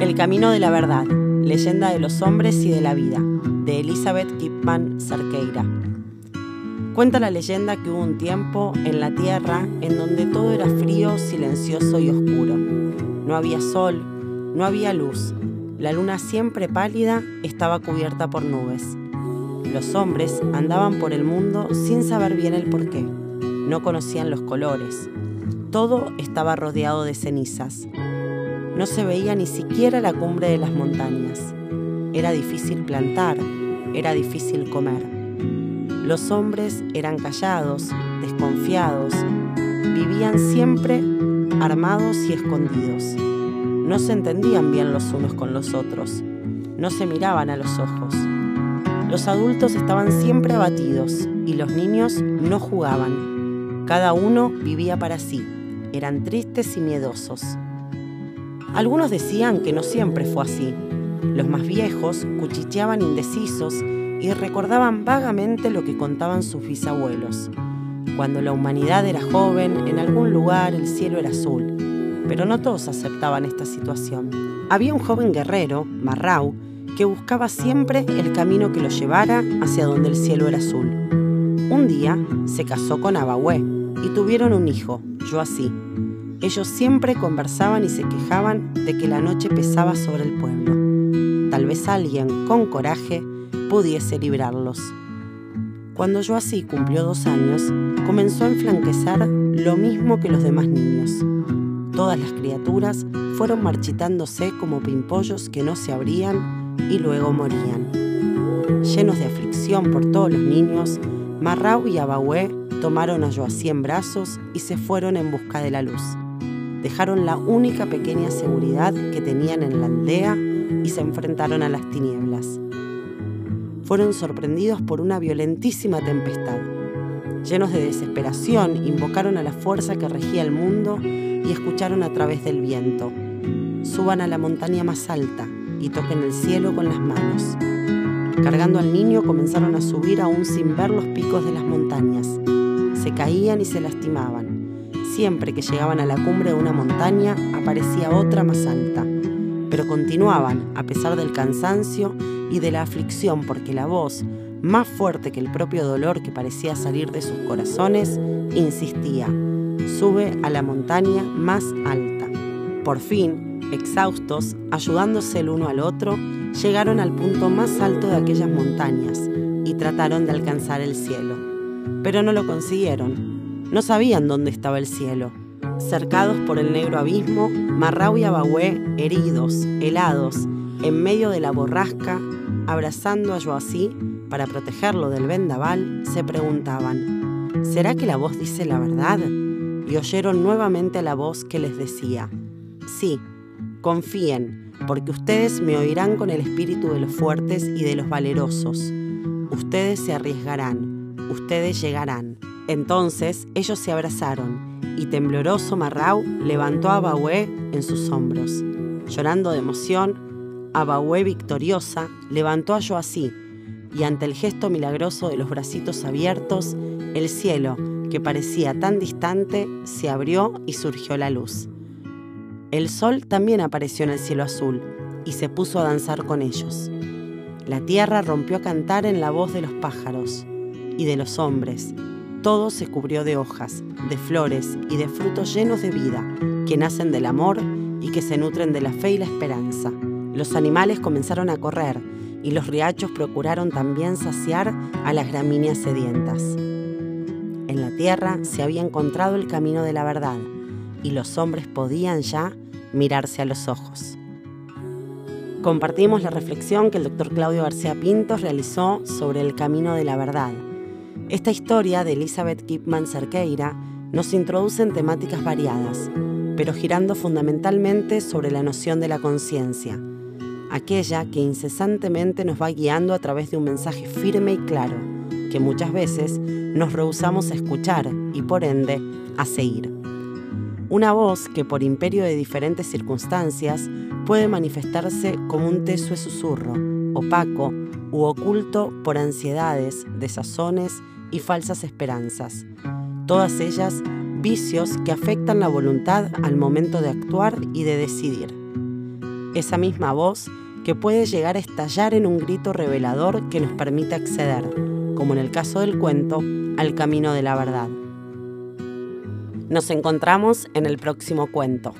El Camino de la Verdad, Leyenda de los Hombres y de la Vida, de Elizabeth Kipman Cerqueira. Cuenta la leyenda que hubo un tiempo en la Tierra en donde todo era frío, silencioso y oscuro. No había sol, no había luz. La luna siempre pálida estaba cubierta por nubes. Los hombres andaban por el mundo sin saber bien el porqué. No conocían los colores. Todo estaba rodeado de cenizas. No se veía ni siquiera la cumbre de las montañas. Era difícil plantar, era difícil comer. Los hombres eran callados, desconfiados, vivían siempre armados y escondidos. No se entendían bien los unos con los otros, no se miraban a los ojos. Los adultos estaban siempre abatidos y los niños no jugaban. Cada uno vivía para sí, eran tristes y miedosos. Algunos decían que no siempre fue así. Los más viejos cuchicheaban indecisos y recordaban vagamente lo que contaban sus bisabuelos. Cuando la humanidad era joven, en algún lugar el cielo era azul, pero no todos aceptaban esta situación. Había un joven guerrero, Marrau, que buscaba siempre el camino que lo llevara hacia donde el cielo era azul. Un día se casó con Abahué y tuvieron un hijo, Joasí. Ellos siempre conversaban y se quejaban de que la noche pesaba sobre el pueblo. Tal vez alguien, con coraje, pudiese librarlos. Cuando yo así cumplió dos años, comenzó a enflanquecer lo mismo que los demás niños. Todas las criaturas fueron marchitándose como pimpollos que no se abrían y luego morían. Llenos de aflicción por todos los niños, Marrau y Abahué tomaron a Joasí en brazos y se fueron en busca de la luz dejaron la única pequeña seguridad que tenían en la aldea y se enfrentaron a las tinieblas. Fueron sorprendidos por una violentísima tempestad. Llenos de desesperación, invocaron a la fuerza que regía el mundo y escucharon a través del viento. Suban a la montaña más alta y toquen el cielo con las manos. Cargando al niño comenzaron a subir aún sin ver los picos de las montañas. Se caían y se lastimaban Siempre que llegaban a la cumbre de una montaña aparecía otra más alta, pero continuaban a pesar del cansancio y de la aflicción porque la voz, más fuerte que el propio dolor que parecía salir de sus corazones, insistía, sube a la montaña más alta. Por fin, exhaustos, ayudándose el uno al otro, llegaron al punto más alto de aquellas montañas y trataron de alcanzar el cielo, pero no lo consiguieron no sabían dónde estaba el cielo. Cercados por el negro abismo, Marrau y Abahué, heridos, helados, en medio de la borrasca, abrazando a Joasí para protegerlo del vendaval, se preguntaban, ¿será que la voz dice la verdad? Y oyeron nuevamente la voz que les decía, sí, confíen, porque ustedes me oirán con el espíritu de los fuertes y de los valerosos. Ustedes se arriesgarán, ustedes llegarán. Entonces ellos se abrazaron y tembloroso Marrau levantó a Bahué en sus hombros. Llorando de emoción, Abahué victoriosa levantó a Joasí y ante el gesto milagroso de los bracitos abiertos, el cielo, que parecía tan distante, se abrió y surgió la luz. El sol también apareció en el cielo azul y se puso a danzar con ellos. La tierra rompió a cantar en la voz de los pájaros y de los hombres, todo se cubrió de hojas, de flores y de frutos llenos de vida, que nacen del amor y que se nutren de la fe y la esperanza. Los animales comenzaron a correr y los riachos procuraron también saciar a las gramíneas sedientas. En la tierra se había encontrado el camino de la verdad y los hombres podían ya mirarse a los ojos. Compartimos la reflexión que el doctor Claudio García Pintos realizó sobre el camino de la verdad esta historia de Elizabeth Kipman Cerqueira nos introduce en temáticas variadas, pero girando fundamentalmente sobre la noción de la conciencia, aquella que incesantemente nos va guiando a través de un mensaje firme y claro, que muchas veces nos rehusamos a escuchar y por ende a seguir. Una voz que por imperio de diferentes circunstancias puede manifestarse como un tesue susurro, opaco u oculto por ansiedades, desazones y falsas esperanzas, todas ellas vicios que afectan la voluntad al momento de actuar y de decidir. esa misma voz que puede llegar a estallar en un grito revelador que nos permite acceder, como en el caso del cuento, al camino de la verdad. Nos encontramos en el próximo cuento.